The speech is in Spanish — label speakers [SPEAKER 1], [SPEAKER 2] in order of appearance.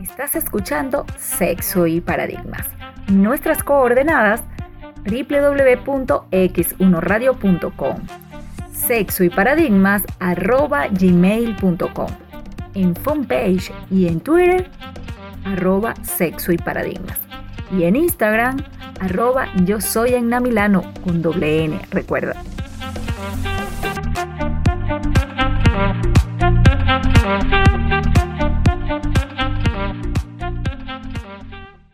[SPEAKER 1] Estás escuchando Sexo y Paradigmas. Nuestras coordenadas www.x1radio.com sexo y paradigmas arroba gmail.com en fanpage y en Twitter arroba sexo y paradigmas y en Instagram arroba yo soy en Milano con doble N, recuerda. Música